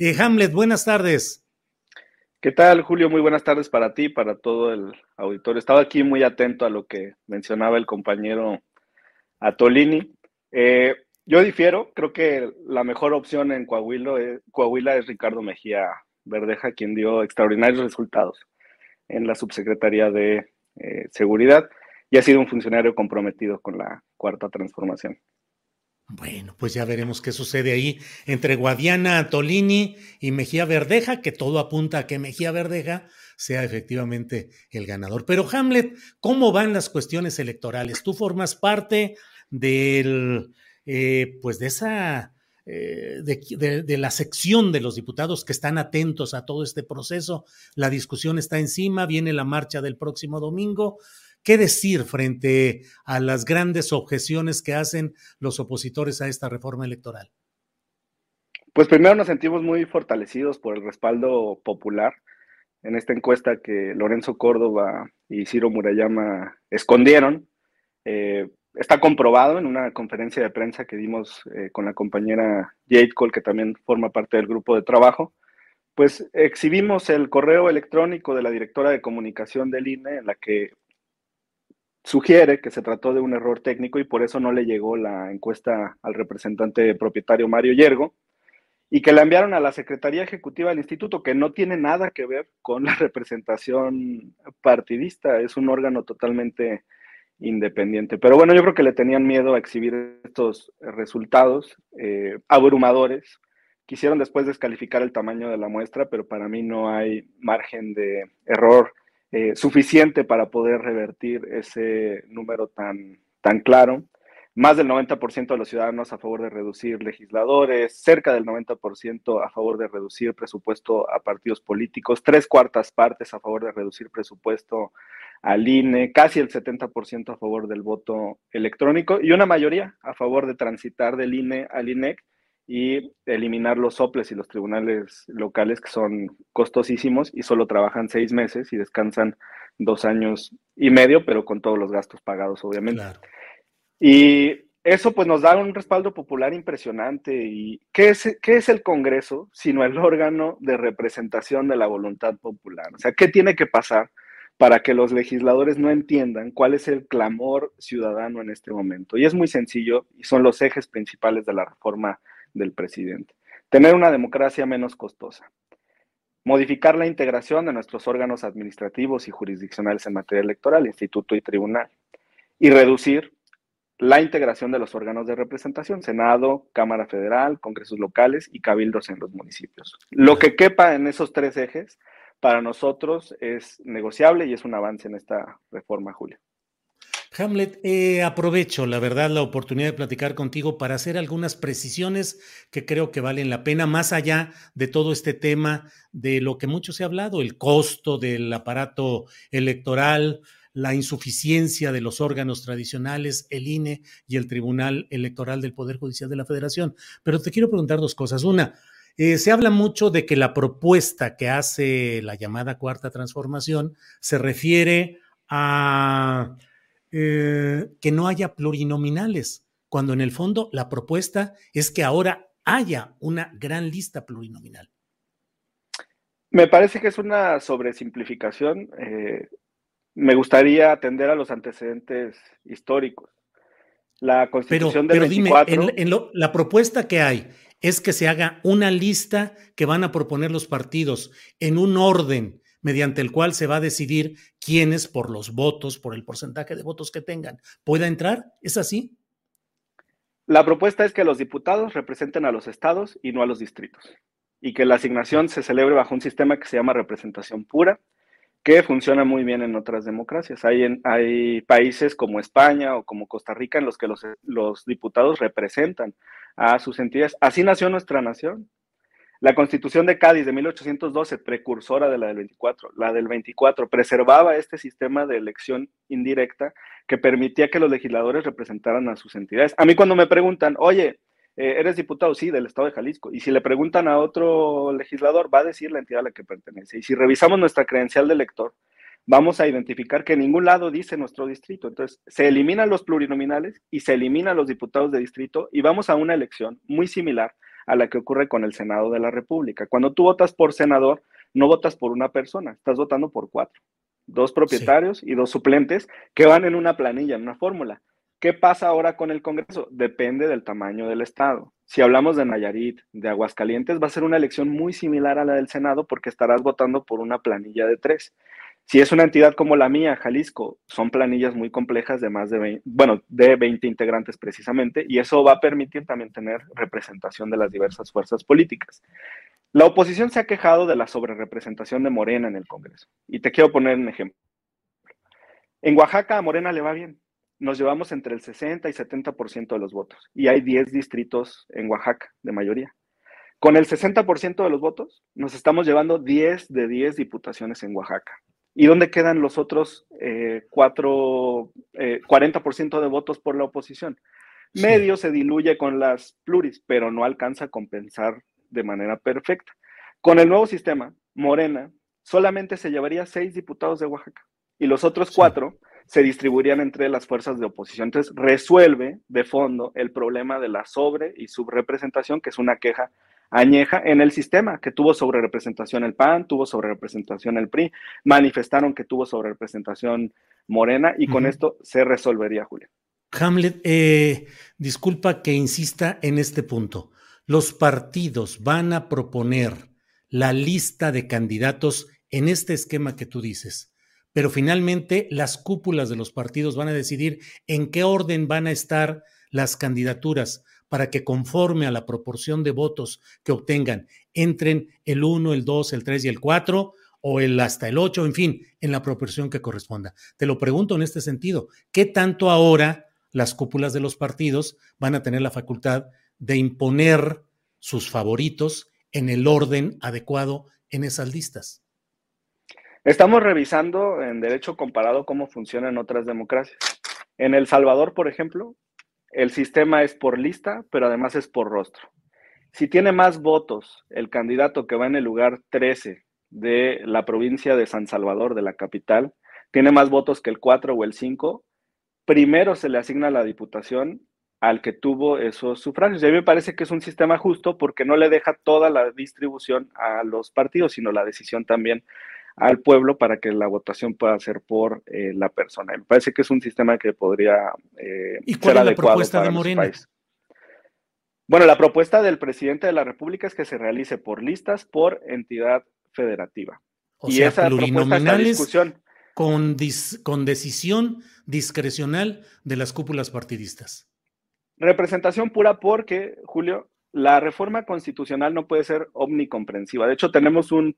Eh, Hamlet, buenas tardes. ¿Qué tal, Julio? Muy buenas tardes para ti, para todo el auditorio. Estaba aquí muy atento a lo que mencionaba el compañero Atolini. Eh, yo difiero, creo que la mejor opción en Coahuila es, Coahuila es Ricardo Mejía Verdeja, quien dio extraordinarios resultados en la subsecretaría de eh, Seguridad y ha sido un funcionario comprometido con la cuarta transformación. Bueno, pues ya veremos qué sucede ahí entre Guadiana Tolini y Mejía Verdeja, que todo apunta a que Mejía Verdeja sea efectivamente el ganador. Pero Hamlet, ¿cómo van las cuestiones electorales? Tú formas parte del, eh, pues de esa, eh, de, la sección de los diputados que están atentos a todo este proceso. La discusión está encima, viene la marcha del próximo domingo. ¿Qué decir frente a las grandes objeciones que hacen los opositores a esta reforma electoral? Pues primero nos sentimos muy fortalecidos por el respaldo popular en esta encuesta que Lorenzo Córdoba y Ciro Murayama escondieron. Eh, está comprobado en una conferencia de prensa que dimos eh, con la compañera Jade Cole, que también forma parte del grupo de trabajo. Pues exhibimos el correo electrónico de la directora de comunicación del INE en la que sugiere que se trató de un error técnico y por eso no le llegó la encuesta al representante propietario Mario Yergo y que la enviaron a la Secretaría Ejecutiva del Instituto, que no tiene nada que ver con la representación partidista, es un órgano totalmente independiente. Pero bueno, yo creo que le tenían miedo a exhibir estos resultados eh, abrumadores. Quisieron después descalificar el tamaño de la muestra, pero para mí no hay margen de error eh, suficiente para poder revertir ese número tan, tan claro. Más del 90% de los ciudadanos a favor de reducir legisladores, cerca del 90% a favor de reducir presupuesto a partidos políticos, tres cuartas partes a favor de reducir presupuesto al INE, casi el 70% a favor del voto electrónico y una mayoría a favor de transitar del INE al INEC y eliminar los soples y los tribunales locales que son costosísimos y solo trabajan seis meses y descansan dos años y medio, pero con todos los gastos pagados, obviamente. Claro. Y eso pues nos da un respaldo popular impresionante. ¿Y qué es, qué es el Congreso sino el órgano de representación de la voluntad popular? O sea, ¿qué tiene que pasar para que los legisladores no entiendan cuál es el clamor ciudadano en este momento? Y es muy sencillo y son los ejes principales de la reforma del presidente. Tener una democracia menos costosa. Modificar la integración de nuestros órganos administrativos y jurisdiccionales en materia electoral, instituto y tribunal. Y reducir la integración de los órganos de representación, Senado, Cámara Federal, Congresos locales y cabildos en los municipios. Lo que quepa en esos tres ejes, para nosotros es negociable y es un avance en esta reforma, Julio. Hamlet, eh, aprovecho, la verdad, la oportunidad de platicar contigo para hacer algunas precisiones que creo que valen la pena, más allá de todo este tema de lo que mucho se ha hablado, el costo del aparato electoral, la insuficiencia de los órganos tradicionales, el INE y el Tribunal Electoral del Poder Judicial de la Federación. Pero te quiero preguntar dos cosas. Una, eh, se habla mucho de que la propuesta que hace la llamada Cuarta Transformación se refiere a eh, que no haya plurinominales, cuando en el fondo la propuesta es que ahora haya una gran lista plurinominal. Me parece que es una sobresimplificación. Eh, me gustaría atender a los antecedentes históricos. La constitución pero, del pero dime, en, la propuesta que hay es que se haga una lista que van a proponer los partidos en un orden mediante el cual se va a decidir quiénes por los votos, por el porcentaje de votos que tengan, pueda entrar. ¿Es así? La propuesta es que los diputados representen a los estados y no a los distritos, y que la asignación se celebre bajo un sistema que se llama representación pura, que funciona muy bien en otras democracias. Hay, hay países como España o como Costa Rica en los que los, los diputados representan a sus entidades. Así nació nuestra nación. La Constitución de Cádiz de 1812, precursora de la del 24, la del 24, preservaba este sistema de elección indirecta que permitía que los legisladores representaran a sus entidades. A mí cuando me preguntan, oye, eh, ¿eres diputado? Sí, del Estado de Jalisco. Y si le preguntan a otro legislador, va a decir la entidad a la que pertenece. Y si revisamos nuestra credencial de elector, vamos a identificar que en ningún lado dice nuestro distrito. Entonces, se eliminan los plurinominales y se eliminan los diputados de distrito y vamos a una elección muy similar a la que ocurre con el Senado de la República. Cuando tú votas por senador, no votas por una persona, estás votando por cuatro, dos propietarios y dos suplentes que van en una planilla, en una fórmula. ¿Qué pasa ahora con el Congreso? Depende del tamaño del Estado. Si hablamos de Nayarit, de Aguascalientes, va a ser una elección muy similar a la del Senado porque estarás votando por una planilla de tres. Si es una entidad como la mía, Jalisco, son planillas muy complejas de más de 20, bueno, de 20 integrantes precisamente, y eso va a permitir también tener representación de las diversas fuerzas políticas. La oposición se ha quejado de la sobrerepresentación de Morena en el Congreso, y te quiero poner un ejemplo. En Oaxaca a Morena le va bien, nos llevamos entre el 60 y 70% de los votos, y hay 10 distritos en Oaxaca de mayoría. Con el 60% de los votos, nos estamos llevando 10 de 10 diputaciones en Oaxaca. ¿Y dónde quedan los otros eh, cuatro, 40% eh, de votos por la oposición? Medio se diluye con las pluris, pero no alcanza a compensar de manera perfecta. Con el nuevo sistema, Morena solamente se llevaría seis diputados de Oaxaca y los otros cuatro se distribuirían entre las fuerzas de oposición. Entonces, resuelve de fondo el problema de la sobre y subrepresentación, que es una queja añeja en el sistema, que tuvo sobre representación el PAN, tuvo sobre representación el PRI, manifestaron que tuvo sobre representación Morena y con esto se resolvería, Julia. Hamlet, eh, disculpa que insista en este punto. Los partidos van a proponer la lista de candidatos en este esquema que tú dices, pero finalmente las cúpulas de los partidos van a decidir en qué orden van a estar las candidaturas para que conforme a la proporción de votos que obtengan entren el 1, el 2, el 3 y el 4 o el hasta el 8, en fin, en la proporción que corresponda. Te lo pregunto en este sentido, ¿qué tanto ahora las cúpulas de los partidos van a tener la facultad de imponer sus favoritos en el orden adecuado en esas listas? Estamos revisando en derecho comparado cómo funciona en otras democracias. En El Salvador, por ejemplo, el sistema es por lista, pero además es por rostro. Si tiene más votos el candidato que va en el lugar 13 de la provincia de San Salvador, de la capital, tiene más votos que el 4 o el 5, primero se le asigna la diputación al que tuvo esos sufragios. Y a mí me parece que es un sistema justo porque no le deja toda la distribución a los partidos, sino la decisión también al pueblo para que la votación pueda ser por eh, la persona. Me parece que es un sistema que podría eh, ¿Y cuál es la propuesta de Morena? Bueno, la propuesta del presidente de la República es que se realice por listas por entidad federativa. O y sea, esa plurinominales discusión. Con, con decisión discrecional de las cúpulas partidistas. Representación pura porque, Julio, la reforma constitucional no puede ser omnicomprensiva. De hecho, tenemos un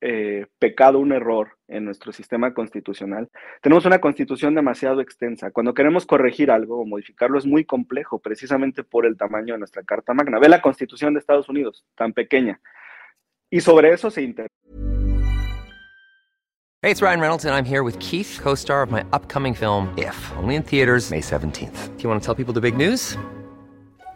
eh, pecado, un error en nuestro sistema constitucional. Tenemos una constitución demasiado extensa. Cuando queremos corregir algo o modificarlo es muy complejo, precisamente por el tamaño de nuestra Carta Magna. Ve la constitución de Estados Unidos, tan pequeña. Y sobre eso se interesa. Hey, it's Ryan Reynolds and I'm here with Keith, co-star of my upcoming film If, only in theaters May 17th. Do you want to tell people the big news?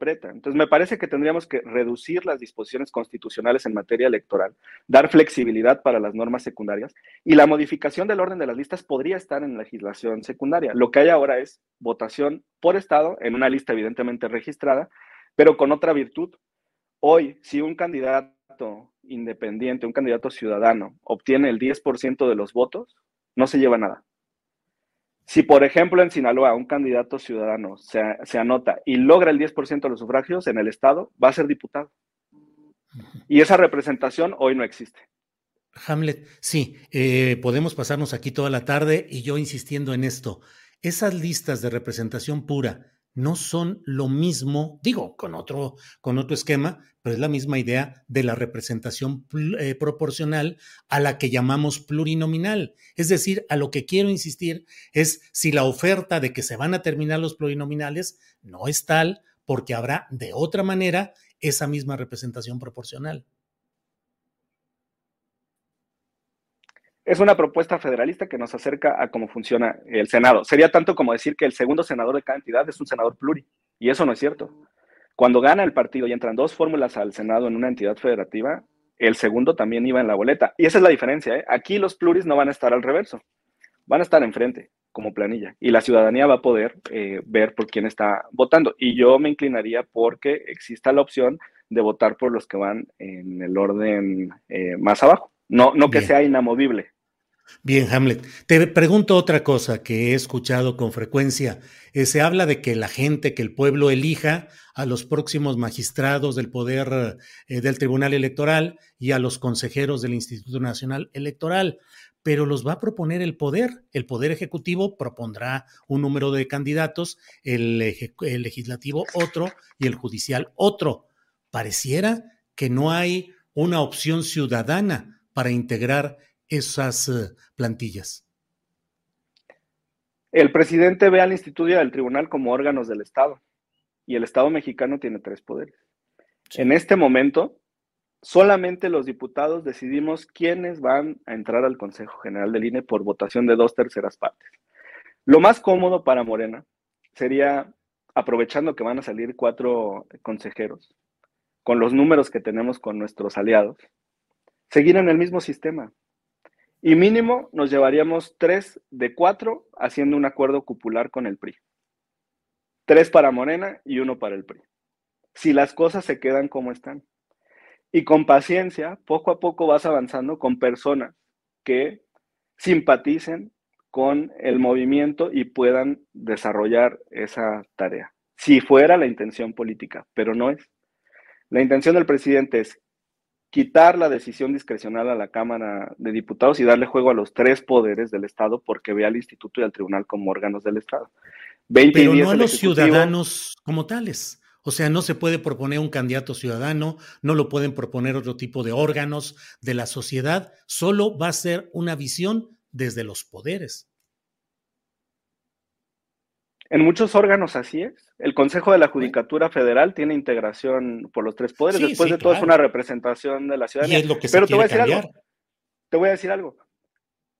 Entonces, me parece que tendríamos que reducir las disposiciones constitucionales en materia electoral, dar flexibilidad para las normas secundarias y la modificación del orden de las listas podría estar en legislación secundaria. Lo que hay ahora es votación por estado en una lista evidentemente registrada, pero con otra virtud. Hoy, si un candidato independiente, un candidato ciudadano, obtiene el 10% de los votos, no se lleva nada. Si, por ejemplo, en Sinaloa un candidato ciudadano se, se anota y logra el 10% de los sufragios en el Estado, va a ser diputado. Y esa representación hoy no existe. Hamlet, sí, eh, podemos pasarnos aquí toda la tarde y yo insistiendo en esto. Esas listas de representación pura no son lo mismo, digo, con otro, con otro esquema, pero es la misma idea de la representación eh, proporcional a la que llamamos plurinominal. Es decir, a lo que quiero insistir es si la oferta de que se van a terminar los plurinominales no es tal, porque habrá de otra manera esa misma representación proporcional. Es una propuesta federalista que nos acerca a cómo funciona el Senado. Sería tanto como decir que el segundo senador de cada entidad es un senador pluri, y eso no es cierto. Cuando gana el partido y entran dos fórmulas al Senado en una entidad federativa, el segundo también iba en la boleta. Y esa es la diferencia. ¿eh? Aquí los pluris no van a estar al reverso, van a estar enfrente como planilla. Y la ciudadanía va a poder eh, ver por quién está votando. Y yo me inclinaría porque exista la opción de votar por los que van en el orden eh, más abajo. No, no que Bien. sea inamovible. Bien, Hamlet. Te pregunto otra cosa que he escuchado con frecuencia. Eh, se habla de que la gente, que el pueblo elija a los próximos magistrados del poder eh, del Tribunal Electoral y a los consejeros del Instituto Nacional Electoral, pero los va a proponer el poder. El poder ejecutivo propondrá un número de candidatos, el, el legislativo otro y el judicial otro. Pareciera que no hay una opción ciudadana para integrar esas eh, plantillas. El presidente ve al instituto y al tribunal como órganos del Estado. Y el Estado mexicano tiene tres poderes. En este momento, solamente los diputados decidimos quiénes van a entrar al Consejo General del INE por votación de dos terceras partes. Lo más cómodo para Morena sería, aprovechando que van a salir cuatro consejeros, con los números que tenemos con nuestros aliados, seguir en el mismo sistema. Y mínimo nos llevaríamos tres de cuatro haciendo un acuerdo cupular con el PRI. Tres para Morena y uno para el PRI. Si las cosas se quedan como están. Y con paciencia, poco a poco vas avanzando con personas que simpaticen con el movimiento y puedan desarrollar esa tarea. Si fuera la intención política, pero no es. La intención del presidente es quitar la decisión discrecional a la Cámara de Diputados y darle juego a los tres poderes del Estado porque ve al Instituto y al Tribunal como órganos del Estado. 20 Pero y 10 no a los ciudadanos como tales. O sea, no se puede proponer un candidato ciudadano, no lo pueden proponer otro tipo de órganos de la sociedad, solo va a ser una visión desde los poderes. En muchos órganos así es. El Consejo de la Judicatura Federal tiene integración por los tres poderes. Sí, Después sí, de todo es una representación de la Y ciudadanía. es lo que se Pero te voy a decir cambiar. algo. Te voy a decir algo.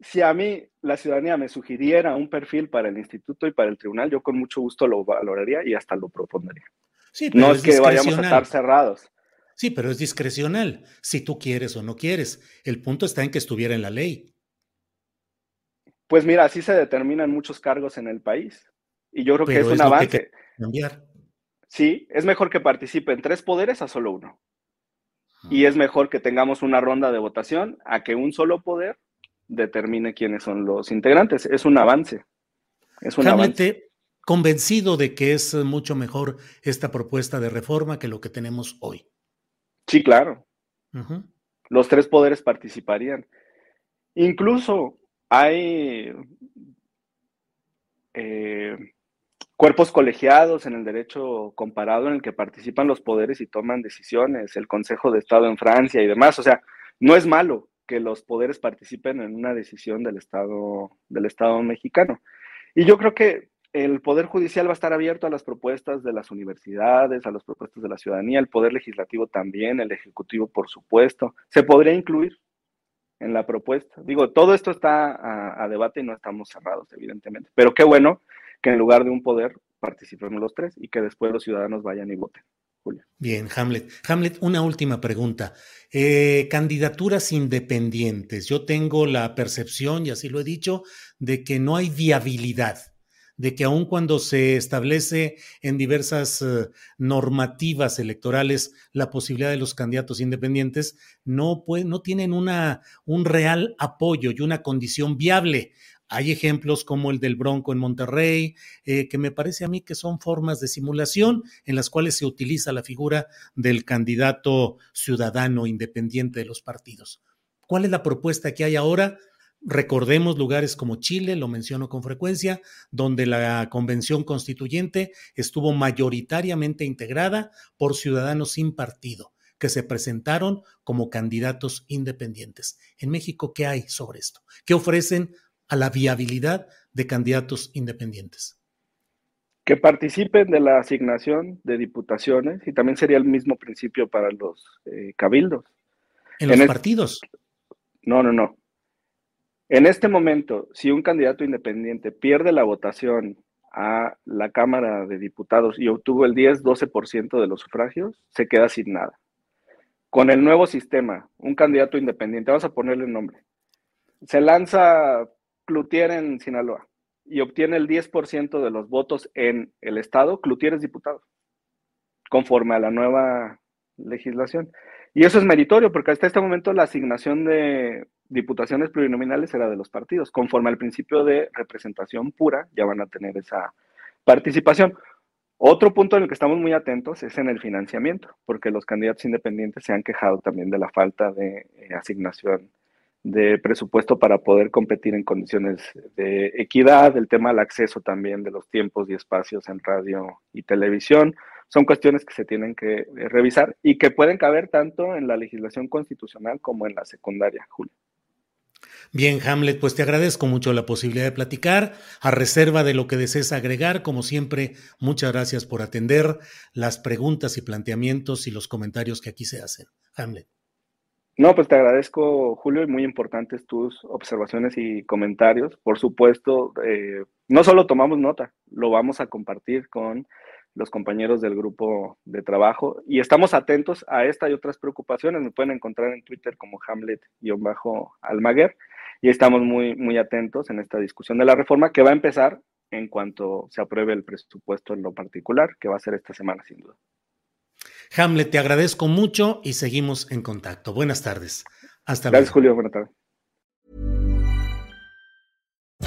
Si a mí la ciudadanía me sugiriera un perfil para el instituto y para el tribunal, yo con mucho gusto lo valoraría y hasta lo propondría. Sí, pero No es es que vayamos a estar cerrados. Sí, pero es discrecional, si tú quieres o no quieres. El punto está en que estuviera en la ley. Pues mira, así se determinan muchos cargos en el país. Y yo creo que es un que avance. Cambiar. Sí, es mejor que participe en tres poderes a solo uno. y es mejor que tengamos una ronda de votación a que un solo poder determine quiénes son los integrantes. Es un avance. Es un avance. convencido de que es mucho mejor esta propuesta de reforma que lo que tenemos hoy. Sí, claro. Los tres poderes participarían. Incluso hay eh, cuerpos colegiados en el derecho comparado en el que participan los poderes y toman decisiones, el Consejo de Estado en Francia y demás. O sea, no es malo que los poderes participen en una decisión del Estado, del Estado mexicano. Y yo creo que el Poder Judicial va a estar abierto a las propuestas de las universidades, a las propuestas de la ciudadanía, el Poder Legislativo también, el Ejecutivo, por supuesto. Se podría incluir en la propuesta. Digo, todo esto está a, debate y no estamos cerrados, evidentemente. Pero qué bueno que en lugar de un poder participemos los tres y que después los ciudadanos vayan y voten. Julia. Bien, Hamlet. Hamlet, una última pregunta. Eh, candidaturas independientes. Yo tengo la percepción, y así lo he dicho, de que no hay viabilidad de que aun cuando se establece en diversas eh, normativas electorales la posibilidad de los candidatos independientes, no, no tienen una, un real apoyo y una condición viable. Hay ejemplos como el del Bronco en Monterrey, eh, que me parece a mí que son formas de simulación en las cuales se utiliza la figura del candidato ciudadano independiente de los partidos. ¿Cuál es la propuesta que hay ahora? Recordemos lugares como Chile, lo menciono con frecuencia, donde la convención constituyente estuvo mayoritariamente integrada por ciudadanos sin partido, que se presentaron como candidatos independientes. En México, ¿qué hay sobre esto? ¿Qué ofrecen a la viabilidad de candidatos independientes? Que participen de la asignación de diputaciones y también sería el mismo principio para los eh, cabildos. ¿En los partidos? No, no, no. En este momento, si un candidato independiente pierde la votación a la Cámara de Diputados y obtuvo el 10-12% de los sufragios, se queda sin nada. Con el nuevo sistema, un candidato independiente, vamos a ponerle nombre, se lanza Cloutier en Sinaloa y obtiene el 10% de los votos en el Estado, Cloutier es diputado, conforme a la nueva legislación. Y eso es meritorio, porque hasta este momento la asignación de diputaciones plurinominales era de los partidos. Conforme al principio de representación pura, ya van a tener esa participación. Otro punto en el que estamos muy atentos es en el financiamiento, porque los candidatos independientes se han quejado también de la falta de eh, asignación de presupuesto para poder competir en condiciones de equidad, el tema del acceso también de los tiempos y espacios en radio y televisión. Son cuestiones que se tienen que eh, revisar y que pueden caber tanto en la legislación constitucional como en la secundaria, Julio. Bien, Hamlet, pues te agradezco mucho la posibilidad de platicar. A reserva de lo que desees agregar, como siempre, muchas gracias por atender las preguntas y planteamientos y los comentarios que aquí se hacen. Hamlet. No, pues te agradezco, Julio, y muy importantes tus observaciones y comentarios. Por supuesto, eh, no solo tomamos nota, lo vamos a compartir con los compañeros del grupo de trabajo y estamos atentos a esta y otras preocupaciones. Me pueden encontrar en Twitter como Hamlet-Almaguer y estamos muy, muy atentos en esta discusión de la reforma que va a empezar en cuanto se apruebe el presupuesto en lo particular, que va a ser esta semana sin duda. Hamlet, te agradezco mucho y seguimos en contacto. Buenas tardes. Hasta luego. Gracias, Julio. Buenas tardes.